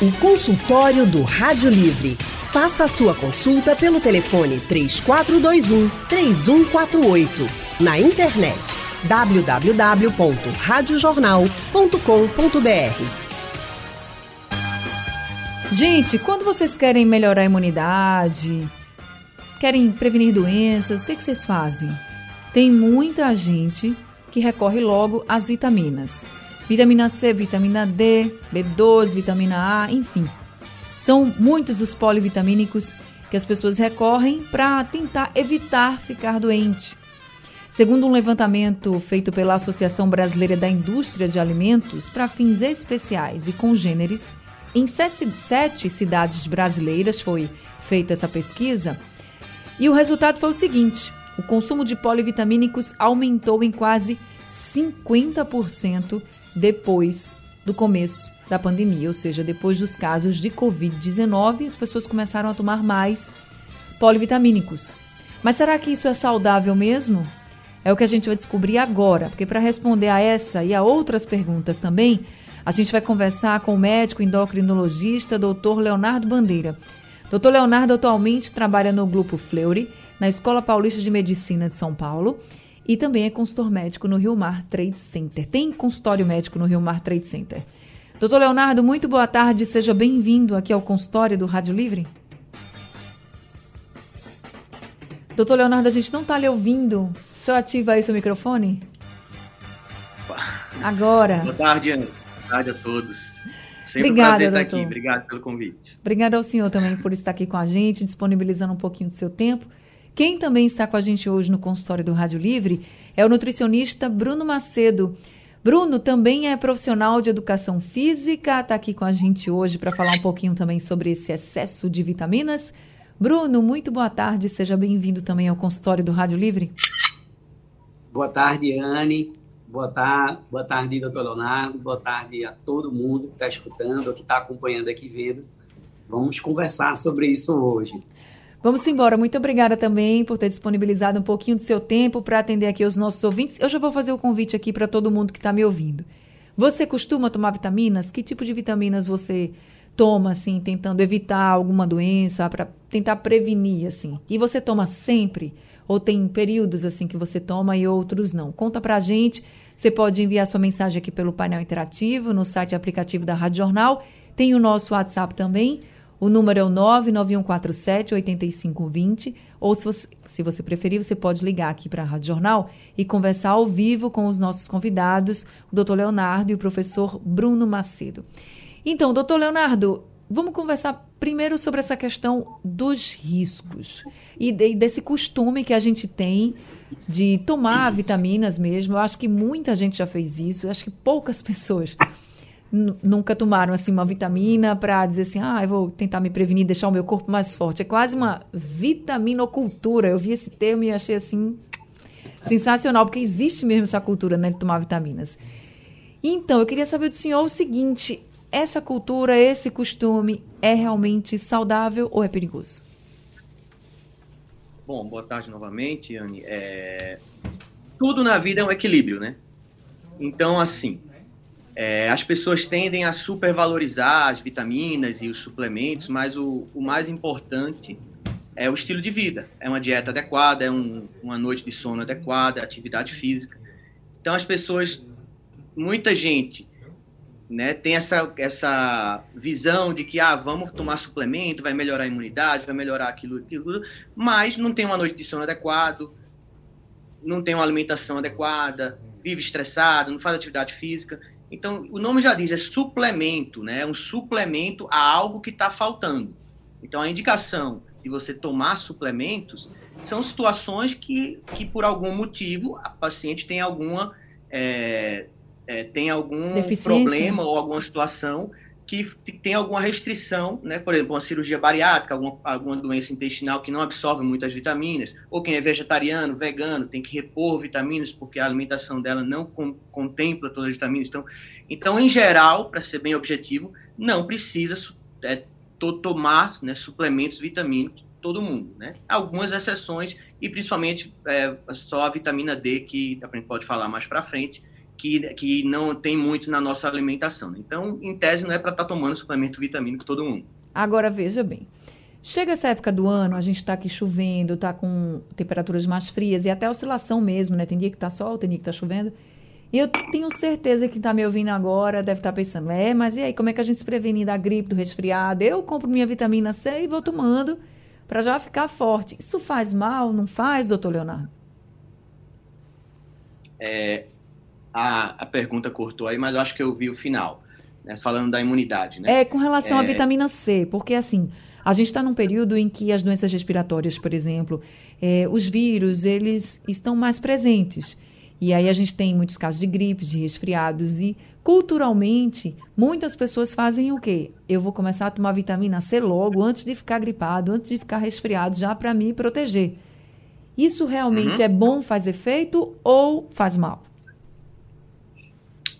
O consultório do Rádio Livre. Faça a sua consulta pelo telefone 3421 3148. Na internet www.radiojornal.com.br. Gente, quando vocês querem melhorar a imunidade, querem prevenir doenças, o que, que vocês fazem? Tem muita gente que recorre logo às vitaminas vitamina C, vitamina D, B12, vitamina A, enfim. São muitos os polivitamínicos que as pessoas recorrem para tentar evitar ficar doente. Segundo um levantamento feito pela Associação Brasileira da Indústria de Alimentos para fins especiais e congêneres, em sete cidades brasileiras foi feita essa pesquisa, e o resultado foi o seguinte: o consumo de polivitamínicos aumentou em quase 50% depois do começo da pandemia, ou seja, depois dos casos de Covid-19, as pessoas começaram a tomar mais polivitamínicos. Mas será que isso é saudável mesmo? É o que a gente vai descobrir agora, porque para responder a essa e a outras perguntas também, a gente vai conversar com o médico endocrinologista Dr. Leonardo Bandeira. Dr. Leonardo atualmente trabalha no Grupo Fleury, na Escola Paulista de Medicina de São Paulo, e também é consultor médico no Rio Mar Trade Center. Tem consultório médico no Rio Mar Trade Center. Doutor Leonardo, muito boa tarde, seja bem-vindo aqui ao consultório do Rádio Livre. Doutor Leonardo, a gente não está lhe ouvindo. O senhor ativa aí seu microfone? Agora. Boa tarde, Ana. Boa tarde a todos. Sempre Obrigada, um prazer doutor. estar aqui. Obrigado pelo convite. Obrigada ao senhor também por estar aqui com a gente, disponibilizando um pouquinho do seu tempo. Quem também está com a gente hoje no consultório do Rádio Livre é o nutricionista Bruno Macedo. Bruno também é profissional de educação física, está aqui com a gente hoje para falar um pouquinho também sobre esse excesso de vitaminas. Bruno, muito boa tarde, seja bem-vindo também ao consultório do Rádio Livre. Boa tarde, Anne. Boa tarde, boa tarde, doutor Leonardo. Boa tarde a todo mundo que está escutando, que está acompanhando aqui vendo. Vamos conversar sobre isso hoje. Vamos embora. Muito obrigada também por ter disponibilizado um pouquinho do seu tempo para atender aqui os nossos ouvintes. Eu já vou fazer o convite aqui para todo mundo que está me ouvindo. Você costuma tomar vitaminas? Que tipo de vitaminas você toma, assim, tentando evitar alguma doença, para tentar prevenir, assim? E você toma sempre? Ou tem períodos, assim, que você toma e outros não? Conta para a gente. Você pode enviar sua mensagem aqui pelo painel interativo, no site aplicativo da Rádio Jornal. Tem o nosso WhatsApp também, o número é o 99147 8520, ou se você, se você preferir, você pode ligar aqui para a Rádio Jornal e conversar ao vivo com os nossos convidados, o doutor Leonardo e o professor Bruno Macedo. Então, doutor Leonardo, vamos conversar primeiro sobre essa questão dos riscos e, de, desse costume que a gente tem de tomar vitaminas mesmo. Eu acho que muita gente já fez isso, eu acho que poucas pessoas nunca tomaram assim uma vitamina para dizer assim, ah, eu vou tentar me prevenir, deixar o meu corpo mais forte. É quase uma vitaminocultura. Eu vi esse termo e achei assim sensacional, porque existe mesmo essa cultura, né, de tomar vitaminas. Então, eu queria saber do senhor o seguinte: essa cultura, esse costume é realmente saudável ou é perigoso? Bom, boa tarde novamente, Anne. É... Tudo na vida é um equilíbrio, né? Então, assim, é, as pessoas tendem a supervalorizar as vitaminas e os suplementos, mas o, o, mais importante é o estilo de vida. É uma dieta adequada, é um, uma noite de sono adequada, atividade física. Então as pessoas, muita gente, né, tem essa, essa visão de que ah, vamos tomar suplemento, vai melhorar a imunidade, vai melhorar aquilo, aquilo, mas não tem uma noite de sono adequado, não tem uma alimentação adequada, vive estressado, não faz atividade física. Então, o nome já diz, é suplemento, né? É um suplemento a algo que está faltando. Então, a indicação de você tomar suplementos são situações que, que por algum motivo, a paciente tem alguma, é, é, tem algum problema ou alguma situação que tem alguma restrição, né? por exemplo, uma cirurgia bariátrica, alguma, alguma doença intestinal que não absorve muitas vitaminas, ou quem é vegetariano, vegano, tem que repor vitaminas porque a alimentação dela não com, contempla todas as vitaminas. Então, então em geral, para ser bem objetivo, não precisa é, to, tomar né, suplementos vitamínicos todo mundo, né? Algumas exceções e principalmente é, só a vitamina D que a gente pode falar mais para frente, que, que não tem muito na nossa alimentação. Então, em tese, não é para estar tá tomando suplemento vitamínico todo mundo. Agora, veja bem. Chega essa época do ano, a gente está aqui chovendo, está com temperaturas mais frias e até oscilação mesmo, né? Tem dia que está sol, tem dia que está chovendo. E eu tenho certeza que está me ouvindo agora deve estar tá pensando, é, mas e aí, como é que a gente se previne da gripe, do resfriado? Eu compro minha vitamina C e vou tomando para já ficar forte. Isso faz mal, não faz, doutor Leonardo? É, a, a pergunta cortou aí, mas eu acho que eu vi o final, né, falando da imunidade, né? É, com relação é... à vitamina C, porque assim, a gente está num período em que as doenças respiratórias, por exemplo, é, os vírus, eles estão mais presentes. E aí a gente tem muitos casos de gripes, de resfriados e culturalmente muitas pessoas fazem o quê? Eu vou começar a tomar vitamina C logo antes de ficar gripado, antes de ficar resfriado, já para me proteger. Isso realmente uhum. é bom, faz efeito ou faz mal?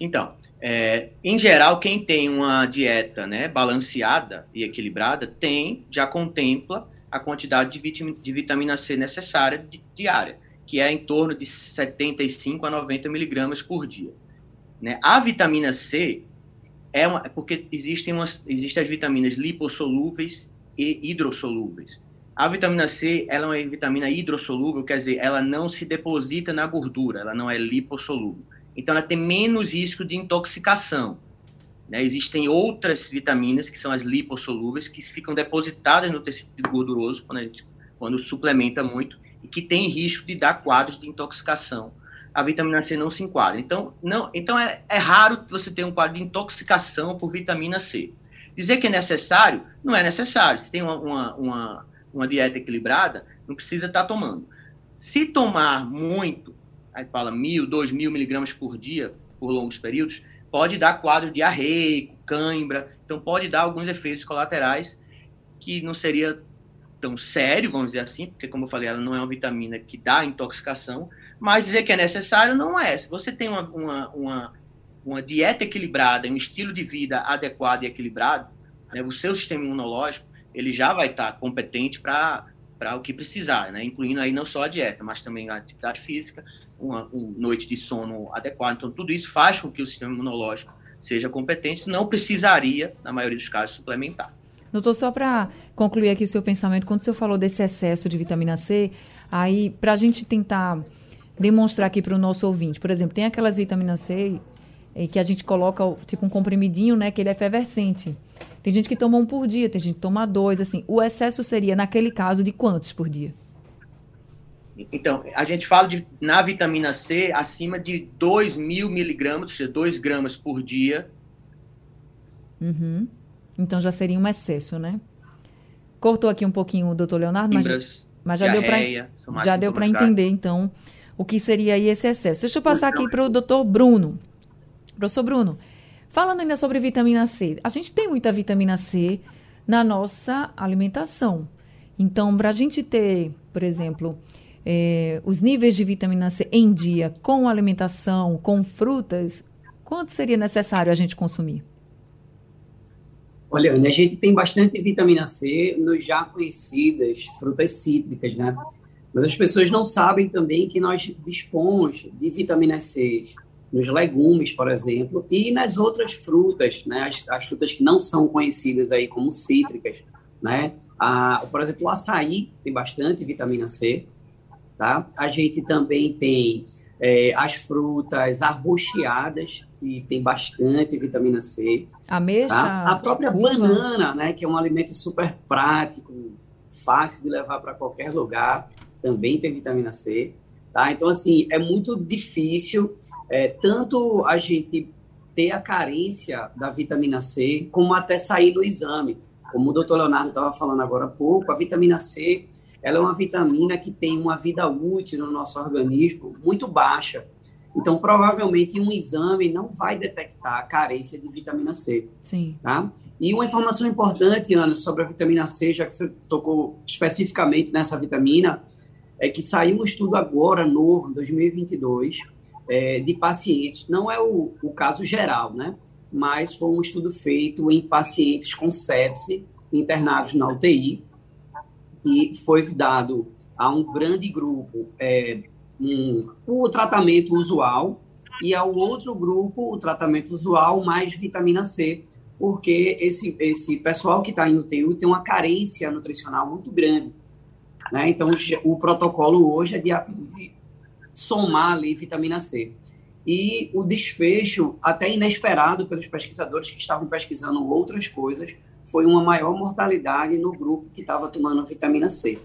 Então, é, em geral, quem tem uma dieta né, balanceada e equilibrada tem, já contempla a quantidade de, vitamina, C necessária diária, que é em torno de 75 a 90 miligramas por dia. Né? A vitamina C é uma, porque existem, umas, existem as vitaminas lipossolúveis e hidrossolúveis. A vitamina C ela é uma vitamina hidrossolúvel, quer dizer, ela não se deposita na gordura, ela não é lipossolúvel. Então, ela tem menos risco de intoxicação. Né? Existem outras vitaminas, que são as lipossolúveis, que ficam depositadas no tecido gorduroso quando, gente, quando suplementa muito, e que tem risco de dar quadros de intoxicação. A vitamina C não se enquadra. Então, não, então é, é raro você ter um quadro de intoxicação por vitamina C. Dizer que é necessário, não é necessário. Se tem uma, uma, uma, uma dieta equilibrada, não precisa estar tomando. Se tomar muito, aí fala mil, dois mil miligramas por dia, por longos períodos, pode dar quadro diarreico, cãibra, então pode dar alguns efeitos colaterais que não seria tão sério, vamos dizer assim, porque como eu falei, ela não é uma vitamina que dá intoxicação, mas dizer que é necessário não é. Se você tem uma, uma, uma, uma dieta equilibrada, um estilo de vida adequado e equilibrado, né, o seu sistema imunológico, ele já vai estar competente para o que precisar, né, incluindo aí não só a dieta, mas também a atividade física, uma, uma noite de sono adequada. Então, tudo isso faz com que o sistema imunológico seja competente, não precisaria, na maioria dos casos, suplementar. Doutor, só para concluir aqui o seu pensamento, quando o senhor falou desse excesso de vitamina C, aí, para a gente tentar demonstrar aqui para o nosso ouvinte, por exemplo, tem aquelas vitaminas C que a gente coloca, tipo um comprimidinho, né, que ele é efervescente. Tem gente que toma um por dia, tem gente que toma dois, assim. O excesso seria, naquele caso, de quantos por dia? Então, a gente fala de, na vitamina C acima de 2 mil miligramas, ou seja, 2 gramas por dia. Uhum. Então já seria um excesso, né? Cortou aqui um pouquinho o doutor Leonardo, mas, mas já diarreia, deu para já deu para entender, então, o que seria aí esse excesso. Deixa eu passar aqui para o doutor Bruno. Professor Bruno, falando ainda sobre vitamina C, a gente tem muita vitamina C na nossa alimentação. Então, para a gente ter, por exemplo, é, os níveis de vitamina C em dia com alimentação, com frutas, quanto seria necessário a gente consumir? Olha, a gente tem bastante vitamina C nos já conhecidas frutas cítricas, né? Mas as pessoas não sabem também que nós dispomos de vitamina C nos legumes, por exemplo, e nas outras frutas, né? As, as frutas que não são conhecidas aí como cítricas, né? A, por exemplo, o açaí tem bastante vitamina C, Tá? A gente também tem é, as frutas arroxeadas, que tem bastante vitamina C. Ameixa? Tá? A própria uva. banana, né, que é um alimento super prático, fácil de levar para qualquer lugar, também tem vitamina C. Tá? Então, assim, é muito difícil é, tanto a gente ter a carência da vitamina C, como até sair do exame. Como o doutor Leonardo estava falando agora há pouco, a vitamina C ela é uma vitamina que tem uma vida útil no nosso organismo muito baixa. Então, provavelmente, um exame não vai detectar a carência de vitamina C. Sim. Tá? E uma informação importante, Ana, sobre a vitamina C, já que você tocou especificamente nessa vitamina, é que saiu um estudo agora, novo, em 2022, é, de pacientes, não é o, o caso geral, né? Mas foi um estudo feito em pacientes com sepse, internados na UTI, e foi dado a um grande grupo é, um, o tratamento usual, e ao outro grupo, o tratamento usual mais vitamina C, porque esse, esse pessoal que está em UTI tem uma carência nutricional muito grande. Né? Então, o protocolo hoje é de, de somar ali vitamina C. E o desfecho, até inesperado pelos pesquisadores que estavam pesquisando outras coisas, foi uma maior mortalidade no grupo que estava tomando vitamina C.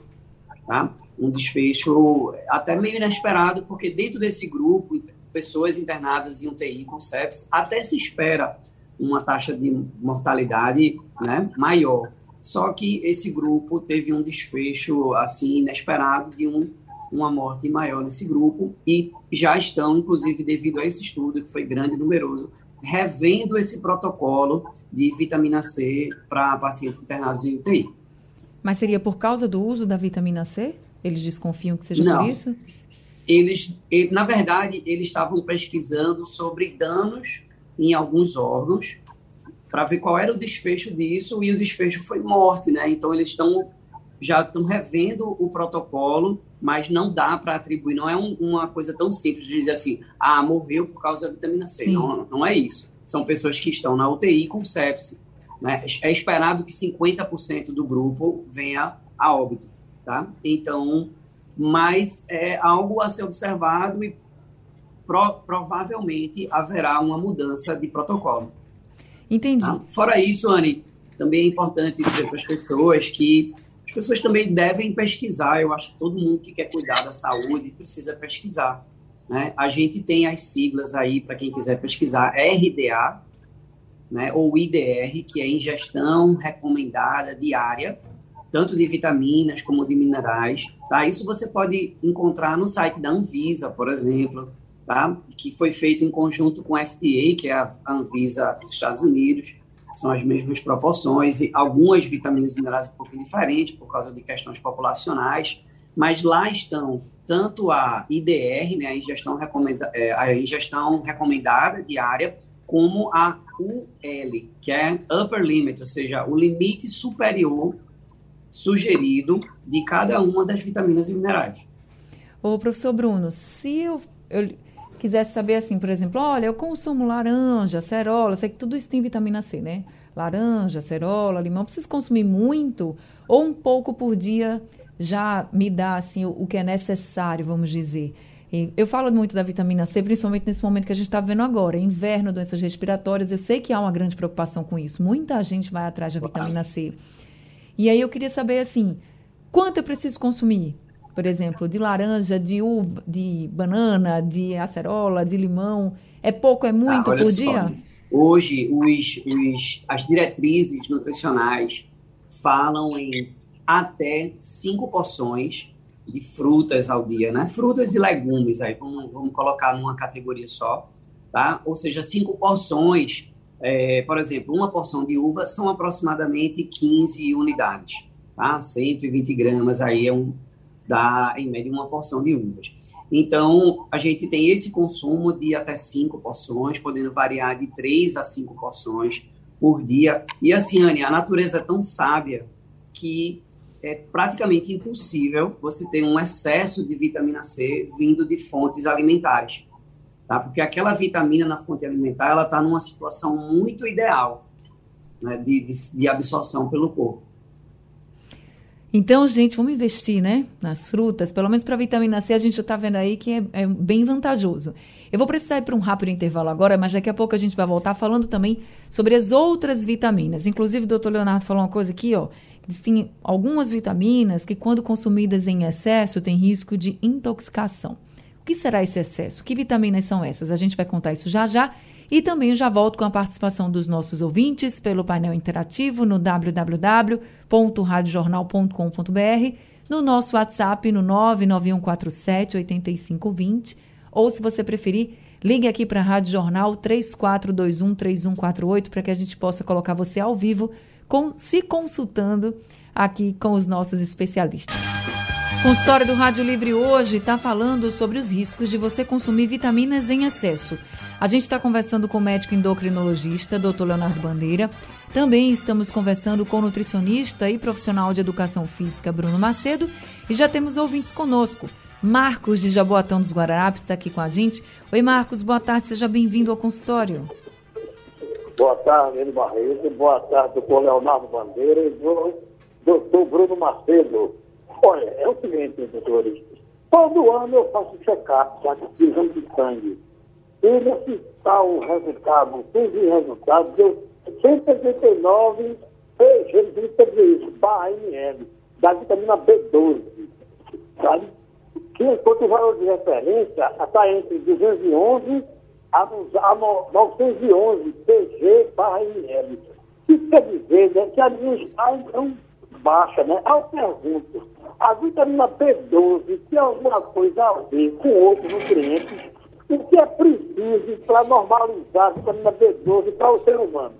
Tá? Um desfecho até meio inesperado, porque dentro desse grupo, pessoas internadas em UTI com sepsis, até se espera uma taxa de mortalidade né, maior. Só que esse grupo teve um desfecho assim inesperado de um, uma morte maior nesse grupo e já estão, inclusive, devido a esse estudo que foi grande e numeroso, revendo esse protocolo de vitamina C para pacientes internados em UTI. Mas seria por causa do uso da vitamina C? Eles desconfiam que seja Não. por isso? Eles, na verdade, eles estavam pesquisando sobre danos em alguns órgãos para ver qual era o desfecho disso e o desfecho foi morte, né? Então eles estão já estão revendo o protocolo, mas não dá para atribuir, não é um, uma coisa tão simples de dizer assim, ah, morreu por causa da vitamina C. Não, não é isso. São pessoas que estão na UTI com sepse. Né? É esperado que 50% do grupo venha a óbito, tá? Então, mas é algo a ser observado e pro, provavelmente haverá uma mudança de protocolo. Entendi. Tá? Fora isso, Anne, também é importante dizer para as pessoas que as pessoas também devem pesquisar. Eu acho que todo mundo que quer cuidar da saúde precisa pesquisar. Né? A gente tem as siglas aí, para quem quiser pesquisar, RDA, né? ou IDR, que é ingestão recomendada diária, tanto de vitaminas como de minerais. Tá? Isso você pode encontrar no site da Anvisa, por exemplo, tá? que foi feito em conjunto com a FDA, que é a Anvisa dos Estados Unidos, são as mesmas proporções, e algumas vitaminas e minerais um pouco diferentes por causa de questões populacionais, mas lá estão tanto a IDR, né, a, ingestão recomenda, é, a ingestão recomendada diária, como a UL, que é Upper Limit, ou seja, o limite superior sugerido de cada uma das vitaminas e minerais. Ô, professor Bruno, se eu, eu quisesse saber assim, por exemplo, olha, eu consumo laranja, acerola, sei que tudo isso tem vitamina C, né? Laranja, acerola, limão, preciso consumir muito ou um pouco por dia já me dá assim o, o que é necessário, vamos dizer. E eu falo muito da vitamina C, principalmente nesse momento que a gente está vivendo agora, inverno, doenças respiratórias. Eu sei que há uma grande preocupação com isso. Muita gente vai atrás da vitamina C. E aí eu queria saber assim, quanto eu preciso consumir? Por exemplo, de laranja, de uva, de banana, de acerola, de limão, é pouco, é muito ah, por só, dia? Hoje, os, os, as diretrizes nutricionais falam em até cinco porções de frutas ao dia, né? Frutas e legumes, aí vamos, vamos colocar numa categoria só, tá? Ou seja, cinco porções, é, por exemplo, uma porção de uva são aproximadamente 15 unidades, tá? 120 gramas aí é um, dá, em média, uma porção de uvas. Então, a gente tem esse consumo de até cinco porções, podendo variar de três a cinco porções por dia. E assim, Anne, a natureza é tão sábia que é praticamente impossível você ter um excesso de vitamina C vindo de fontes alimentares, tá? Porque aquela vitamina na fonte alimentar, ela está numa situação muito ideal né, de, de, de absorção pelo corpo. Então, gente, vamos investir, né? Nas frutas, pelo menos para vitamina C, a gente já está vendo aí que é, é, bem vantajoso. Eu vou precisar ir para um rápido intervalo agora, mas daqui a pouco a gente vai voltar falando também sobre as outras vitaminas. Inclusive, o doutor Leonardo falou uma coisa aqui, ó. Tem algumas vitaminas que, quando consumidas em excesso, têm risco de intoxicação. O que será esse excesso? Que vitaminas são essas? A gente vai contar isso já já. E também já volto com a participação dos nossos ouvintes pelo painel interativo no www.radiojornal.com.br, no nosso WhatsApp no 99147 8520, ou se você preferir, ligue aqui para a Rádio Jornal 3421 3148 para que a gente possa colocar você ao vivo com, se consultando aqui com os nossos especialistas. Consultório do Rádio Livre hoje está falando sobre os riscos de você consumir vitaminas em excesso. A gente está conversando com o médico endocrinologista, Dr. Leonardo Bandeira. Também estamos conversando com o nutricionista e profissional de educação física, Bruno Macedo. E já temos ouvintes conosco. Marcos de Jaboatão dos Guararapes está aqui com a gente. Oi, Marcos, boa tarde, seja bem-vindo ao consultório. Boa tarde, Ele Barreto. Boa tarde, doutor Leonardo Bandeira e doutor Bruno Macedo. Olha, é o seguinte, doutores. Todo ano eu faço check-up, de exame de sangue. E nesse tal resultado, fiz o resultado, deu 189 PG, isso, barra ML, da vitamina B12, sabe? Que enquanto o valor de referência está entre 211 a, a 911 PG barra ML. Isso quer dizer né, que a minha está então baixa, né? Eu pergunto, a vitamina B12 tem alguma coisa a ver com outros nutrientes? O que é preciso para normalizar a vitamina B12 para o ser humano?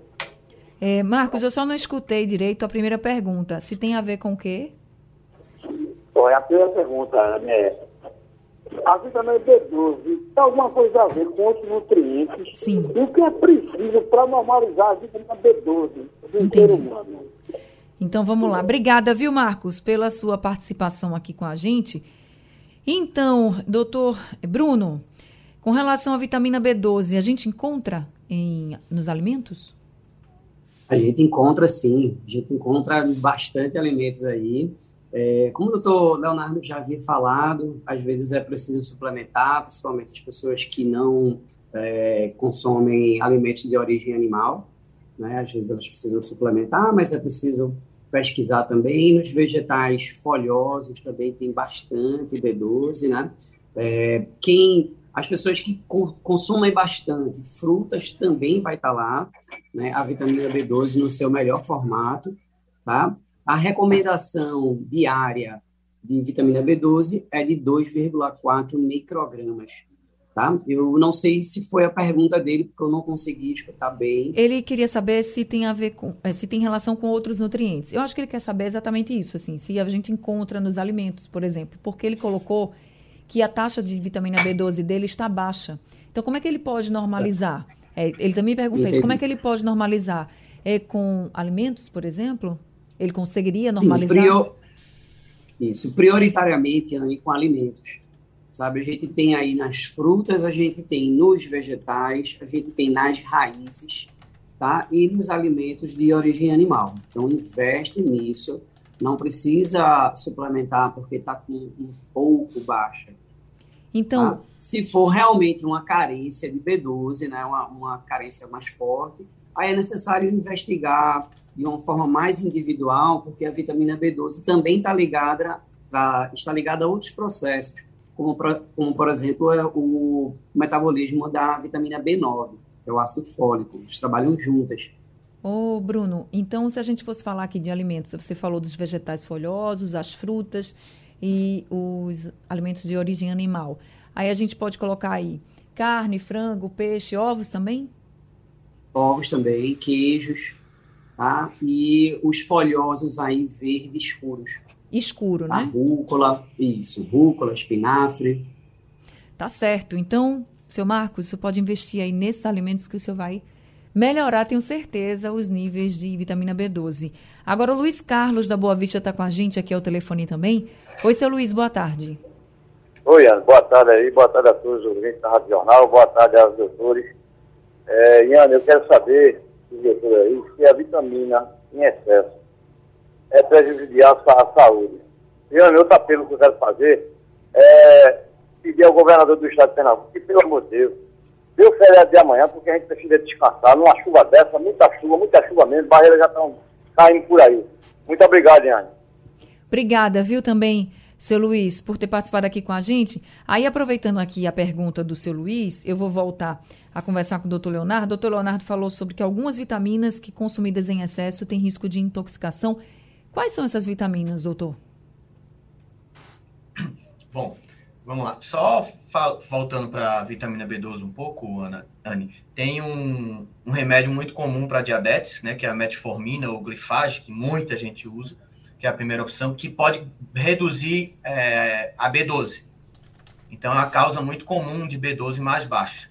É, Marcos, eu só não escutei direito a primeira pergunta. Se tem a ver com o quê? Olha, a primeira pergunta é a vitamina B12 tem alguma coisa a ver com outros nutrientes? Sim. o que é preciso para normalizar a vitamina B12 do Entendi. ser humano? Então vamos lá. Obrigada, viu, Marcos, pela sua participação aqui com a gente. Então, doutor Bruno, com relação à vitamina B12, a gente encontra em, nos alimentos? A gente encontra sim, a gente encontra bastante alimentos aí. É, como o doutor Leonardo já havia falado, às vezes é preciso suplementar, principalmente as pessoas que não é, consomem alimentos de origem animal. Né? Às vezes elas precisam suplementar, mas é preciso pesquisar também. Nos vegetais folhosos também tem bastante B12, né? É, quem, as pessoas que consomem bastante frutas também vai estar lá, né? A vitamina B12 no seu melhor formato, tá? A recomendação diária de vitamina B12 é de 2,4 microgramas tá? Eu não sei se foi a pergunta dele, porque eu não consegui escutar bem. Ele queria saber se tem a ver com, eh, se tem relação com outros nutrientes. Eu acho que ele quer saber exatamente isso, assim, se a gente encontra nos alimentos, por exemplo, porque ele colocou que a taxa de vitamina B12 dele está baixa. Então, como é que ele pode normalizar? É, ele também pergunta Entendi. isso, como é que ele pode normalizar? É com alimentos, por exemplo? Ele conseguiria normalizar? Sim, prior... Isso, prioritariamente com alimentos sabe? A gente tem aí nas frutas, a gente tem nos vegetais, a gente tem nas raízes, tá? E nos alimentos de origem animal. Então, investe nisso. Não precisa suplementar porque está com um pouco baixa. Então, tá? se for realmente uma carência de B12, né, uma, uma carência mais forte, aí é necessário investigar de uma forma mais individual, porque a vitamina B12 também está ligada, a, está ligada a outros processos, como, como por exemplo, é o metabolismo da vitamina B9, que é o ácido fólico. Eles trabalham juntas. Ô, Bruno, então se a gente fosse falar aqui de alimentos, você falou dos vegetais folhosos, as frutas e os alimentos de origem animal. Aí a gente pode colocar aí carne, frango, peixe, ovos também? Ovos também, queijos, tá? E os folhosos aí verdes escuros. Escuro, a né? Rúcula, isso, rúcula, espinafre. Tá certo. Então, seu Marcos, você pode investir aí nesses alimentos que o senhor vai melhorar, tenho certeza, os níveis de vitamina B12. Agora, o Luiz Carlos da Boa Vista está com a gente aqui ao telefone também. Oi, seu Luiz, boa tarde. Oi, Ana, boa tarde aí, boa tarde a todos os ouvintes da Rádio Jornal, boa tarde aos doutores. É, Iana, eu quero saber, doutor aí, se a vitamina em excesso é, prejudicial à saúde. E outro apelo que eu quero fazer é pedir ao governador do estado de Pernambuco que, pelo amor de Deus, dê o feriado de amanhã, porque a gente precisa descansar numa chuva dessa, muita chuva, muita chuva mesmo, barreiras já estão caindo por aí. Muito obrigado, Iane. Obrigada, viu, também, seu Luiz, por ter participado aqui com a gente. Aí, aproveitando aqui a pergunta do seu Luiz, eu vou voltar a conversar com o doutor Leonardo. O doutor Leonardo falou sobre que algumas vitaminas que consumidas em excesso têm risco de intoxicação Quais são essas vitaminas, doutor? Bom, vamos lá. Só voltando para a vitamina B12 um pouco, Ana, Anne, tem um, um remédio muito comum para diabetes, né, que é a metformina ou glifage, que muita gente usa, que é a primeira opção, que pode reduzir é, a B12. Então, é uma causa muito comum de B12 mais baixa.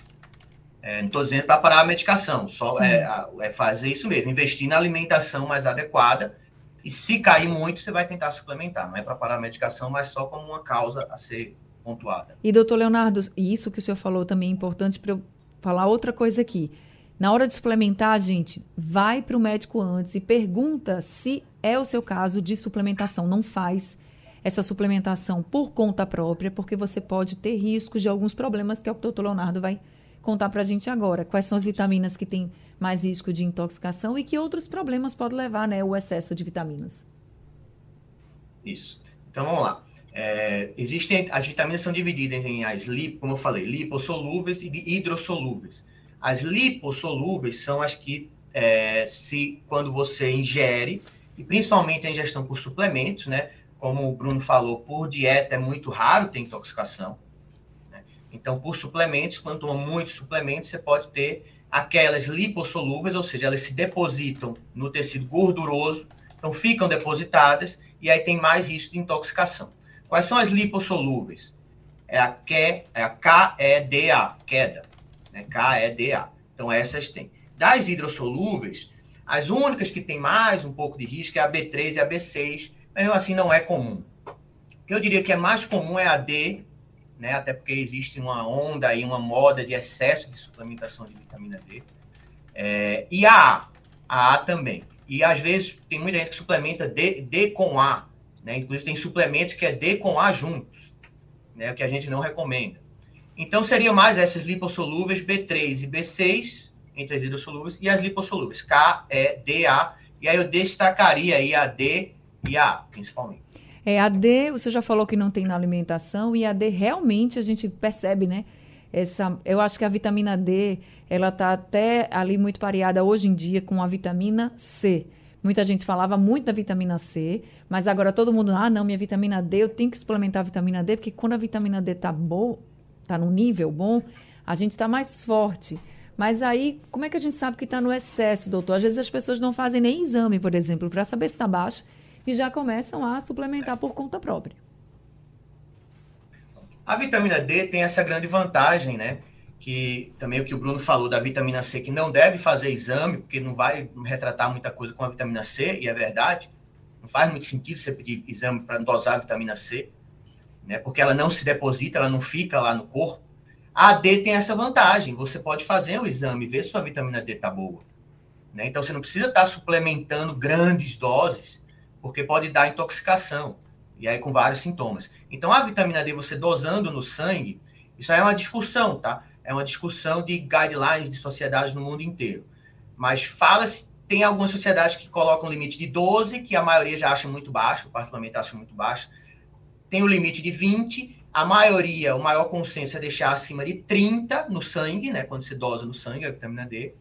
É, não estou dizendo para parar a medicação, só é, é, fazer isso mesmo, investir na alimentação mais adequada e se cair muito, você vai tentar suplementar. Não é para parar a medicação, mas só como uma causa a ser pontuada. E, doutor Leonardo, isso que o senhor falou também é importante para eu falar outra coisa aqui. Na hora de suplementar, gente, vai para o médico antes e pergunta se é o seu caso de suplementação. Não faz essa suplementação por conta própria, porque você pode ter riscos de alguns problemas, que é o que o doutor Leonardo vai contar para a gente agora. Quais são as vitaminas que têm mais risco de intoxicação e que outros problemas pode levar né, o excesso de vitaminas. Isso. Então vamos lá. É, existem as vitaminas são divididas em as lip, como eu falei, lipossolúveis e hidrossolúveis. As lipossolúveis são as que é, se quando você ingere e principalmente a ingestão por suplementos, né? Como o Bruno falou, por dieta é muito raro ter intoxicação. Né? Então, por suplementos, quando toma muitos suplementos, você pode ter aquelas lipossolúveis, ou seja, elas se depositam no tecido gorduroso, então ficam depositadas e aí tem mais risco de intoxicação. Quais são as lipossolúveis? É a, que, é a KEDA, queda. Né? KEDA. Então, essas tem. Das hidrossolúveis, as únicas que têm mais um pouco de risco é a B3 e a B6, mas assim não é comum. O que eu diria que é mais comum é a D, né? até porque existe uma onda aí, uma moda de excesso de suplementação de vitamina D. É, e a A, a A também. E às vezes tem muita gente que suplementa D, D com A, né? Inclusive tem suplementos que é D com A juntos, né? que a gente não recomenda. Então seria mais essas lipossolúveis B3 e B6, entre as hidrossolúveis, e as lipossolúveis, K, E, D, A. E aí eu destacaria aí a D e a A, principalmente. É, a D, você já falou que não tem na alimentação, e a D realmente a gente percebe, né? Essa, eu acho que a vitamina D, ela está até ali muito pareada hoje em dia com a vitamina C. Muita gente falava muito da vitamina C, mas agora todo mundo, ah, não, minha vitamina D, eu tenho que suplementar a vitamina D, porque quando a vitamina D está boa, está no nível bom, a gente está mais forte. Mas aí, como é que a gente sabe que está no excesso, doutor? Às vezes as pessoas não fazem nem exame, por exemplo, para saber se está baixo, e já começam a suplementar por conta própria. A vitamina D tem essa grande vantagem, né? que também o que o Bruno falou da vitamina C, que não deve fazer exame, porque não vai retratar muita coisa com a vitamina C, e é verdade. Não faz muito sentido você pedir exame para dosar a vitamina C, né? porque ela não se deposita, ela não fica lá no corpo. A D tem essa vantagem, você pode fazer o exame, ver se sua vitamina D está boa. Né? Então você não precisa estar tá suplementando grandes doses, porque pode dar intoxicação, e aí com vários sintomas. Então a vitamina D, você dosando no sangue, isso aí é uma discussão, tá? é uma discussão de guidelines de sociedades no mundo inteiro. Mas fala-se, tem algumas sociedades que colocam um limite de 12, que a maioria já acha muito baixo, particularmente acha muito baixo. Tem o limite de 20, a maioria, o maior consenso é deixar acima de 30 no sangue, né, quando se dosa no sangue a vitamina D.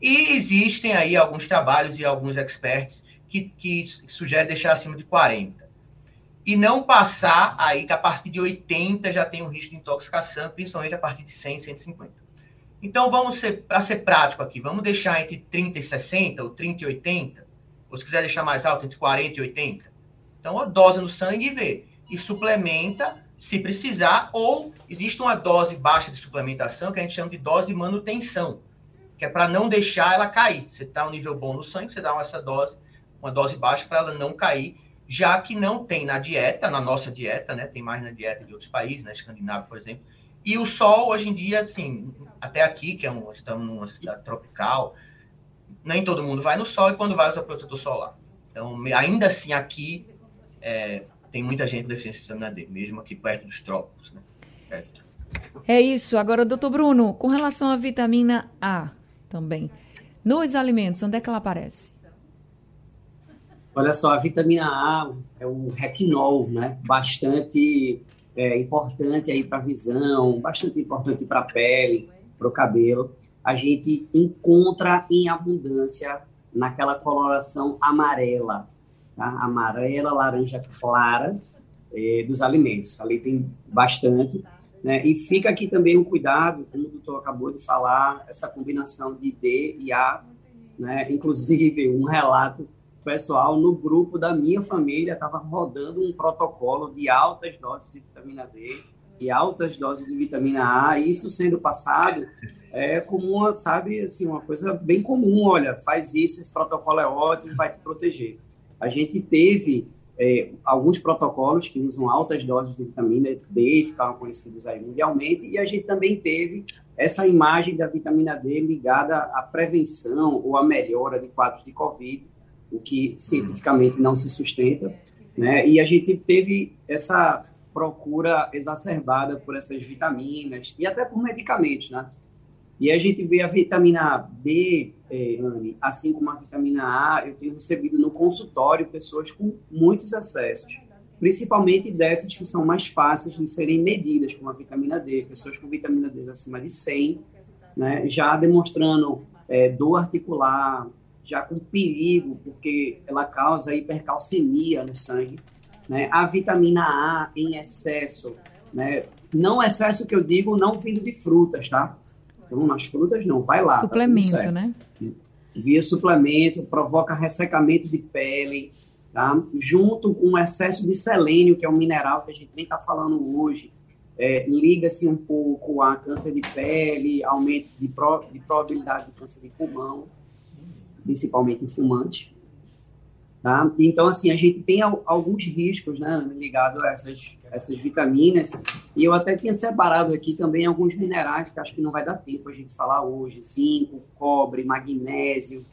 E existem aí alguns trabalhos e alguns experts que, que sugerem deixar acima de 40 e não passar aí que a partir de 80 já tem um risco de intoxicação, principalmente a partir de 100, 150. Então vamos ser para ser prático aqui, vamos deixar entre 30 e 60 ou 30 e 80, ou se quiser deixar mais alto entre 40 e 80. Então a dose no sangue e vê e suplementa se precisar ou existe uma dose baixa de suplementação que a gente chama de dose de manutenção, que é para não deixar ela cair. Você está um nível bom no sangue, você dá essa dose, uma dose baixa para ela não cair já que não tem na dieta, na nossa dieta, né? Tem mais na dieta de outros países, na Escandinávia, por exemplo. E o sol, hoje em dia, assim, até aqui, que é um, estamos numa cidade tropical, nem todo mundo vai no sol e quando vai usa protetor solar. Então, ainda assim, aqui é, tem muita gente com deficiência de vitamina D, mesmo aqui perto dos trópicos, né? Perto. É isso. Agora, doutor Bruno, com relação à vitamina A também, nos alimentos, onde é que ela aparece? Olha só, a vitamina A é um retinol, né? Bastante é, importante aí para a visão, bastante importante para a pele, para o cabelo. A gente encontra em abundância naquela coloração amarela, tá? amarela, laranja clara é, dos alimentos. Ali tem bastante. Né? E fica aqui também um cuidado, como o doutor acabou de falar, essa combinação de D e A, né? inclusive um relato pessoal no grupo da minha família estava rodando um protocolo de altas doses de vitamina D e altas doses de vitamina A, isso sendo passado é como uma, sabe, assim, uma coisa bem comum, olha, faz isso, esse protocolo é ótimo, vai te proteger. A gente teve é, alguns protocolos que usam altas doses de vitamina D, ficaram conhecidos aí mundialmente, e a gente também teve essa imagem da vitamina D ligada à prevenção ou à melhora de quadros de Covid, o que cientificamente não se sustenta, né? E a gente teve essa procura exacerbada por essas vitaminas e até por medicamentos, né? E a gente vê a vitamina D, eh, Anne, assim como a vitamina A, eu tenho recebido no consultório pessoas com muitos excessos, principalmente dessas que são mais fáceis de serem medidas, como a vitamina D, pessoas com vitamina D acima de 100, né, já demonstrando eh, dor articular, já com perigo, porque ela causa hipercalcemia no sangue. Né? A vitamina A em excesso, né? não excesso que eu digo, não vindo de frutas, tá? Então, nas frutas não, vai lá. Tá suplemento, tá né? Via suplemento, provoca ressecamento de pele, tá? Junto com o excesso de selênio, que é um mineral que a gente nem está falando hoje, é, liga-se um pouco a câncer de pele, aumento de, pro, de probabilidade de câncer de pulmão, principalmente em fumantes. Tá? Então, assim, a gente tem alguns riscos né, ligados a essas, essas vitaminas, e eu até tinha separado aqui também alguns minerais que acho que não vai dar tempo a gente falar hoje, zinco, cobre, magnésio,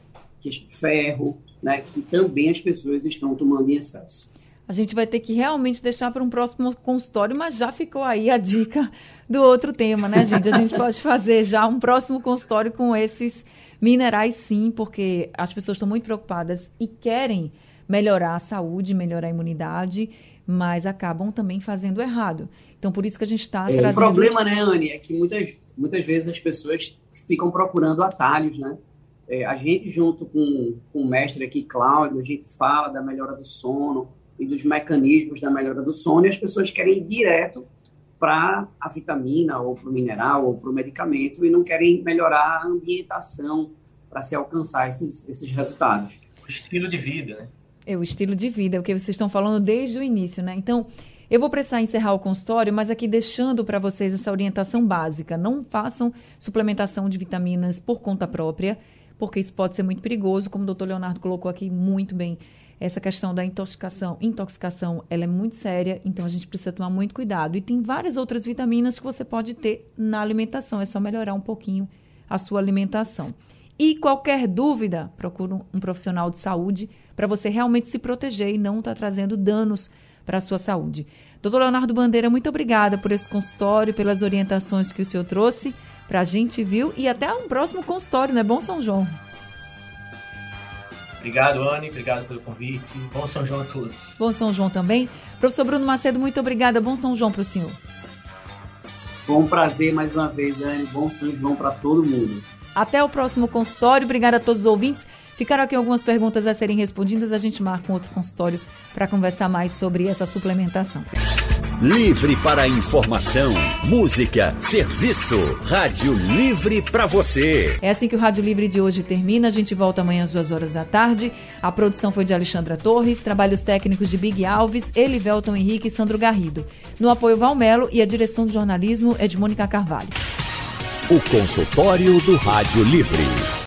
ferro, né, que também as pessoas estão tomando em excesso. A gente vai ter que realmente deixar para um próximo consultório, mas já ficou aí a dica do outro tema, né, gente? A gente pode fazer já um próximo consultório com esses Minerais, sim, porque as pessoas estão muito preocupadas e querem melhorar a saúde, melhorar a imunidade, mas acabam também fazendo errado. Então, por isso que a gente está é, trazendo... O problema, né, Anne, é que muitas, muitas vezes as pessoas ficam procurando atalhos, né? É, a gente, junto com, com o mestre aqui, Cláudio, a gente fala da melhora do sono e dos mecanismos da melhora do sono e as pessoas querem ir direto para a vitamina, ou para o mineral, ou para o medicamento, e não querem melhorar a ambientação para se alcançar esses, esses resultados. O estilo de vida, né? É o estilo de vida, é o que vocês estão falando desde o início, né? Então, eu vou precisar encerrar o consultório, mas aqui deixando para vocês essa orientação básica. Não façam suplementação de vitaminas por conta própria, porque isso pode ser muito perigoso, como o doutor Leonardo colocou aqui muito bem essa questão da intoxicação, intoxicação, ela é muito séria, então a gente precisa tomar muito cuidado. E tem várias outras vitaminas que você pode ter na alimentação, é só melhorar um pouquinho a sua alimentação. E qualquer dúvida, procure um profissional de saúde para você realmente se proteger e não estar tá trazendo danos para a sua saúde. Doutor Leonardo Bandeira, muito obrigada por esse consultório, pelas orientações que o senhor trouxe para a gente, viu? E até um próximo consultório, né? Bom São João. Obrigado, Anne. Obrigado pelo convite. Bom São João a todos. Bom São João também. Professor Bruno Macedo, muito obrigada. Bom São João para o senhor. Foi um prazer mais uma vez, Anne. Bom São João para todo mundo. Até o próximo consultório. Obrigada a todos os ouvintes. Ficaram aqui algumas perguntas a serem respondidas. A gente marca um outro consultório para conversar mais sobre essa suplementação. Livre para informação, música, serviço. Rádio Livre para você. É assim que o Rádio Livre de hoje termina. A gente volta amanhã às duas horas da tarde. A produção foi de Alexandra Torres, trabalhos técnicos de Big Alves, Elivelton Henrique e Sandro Garrido. No apoio Valmelo e a direção de jornalismo é de Mônica Carvalho. O consultório do Rádio Livre.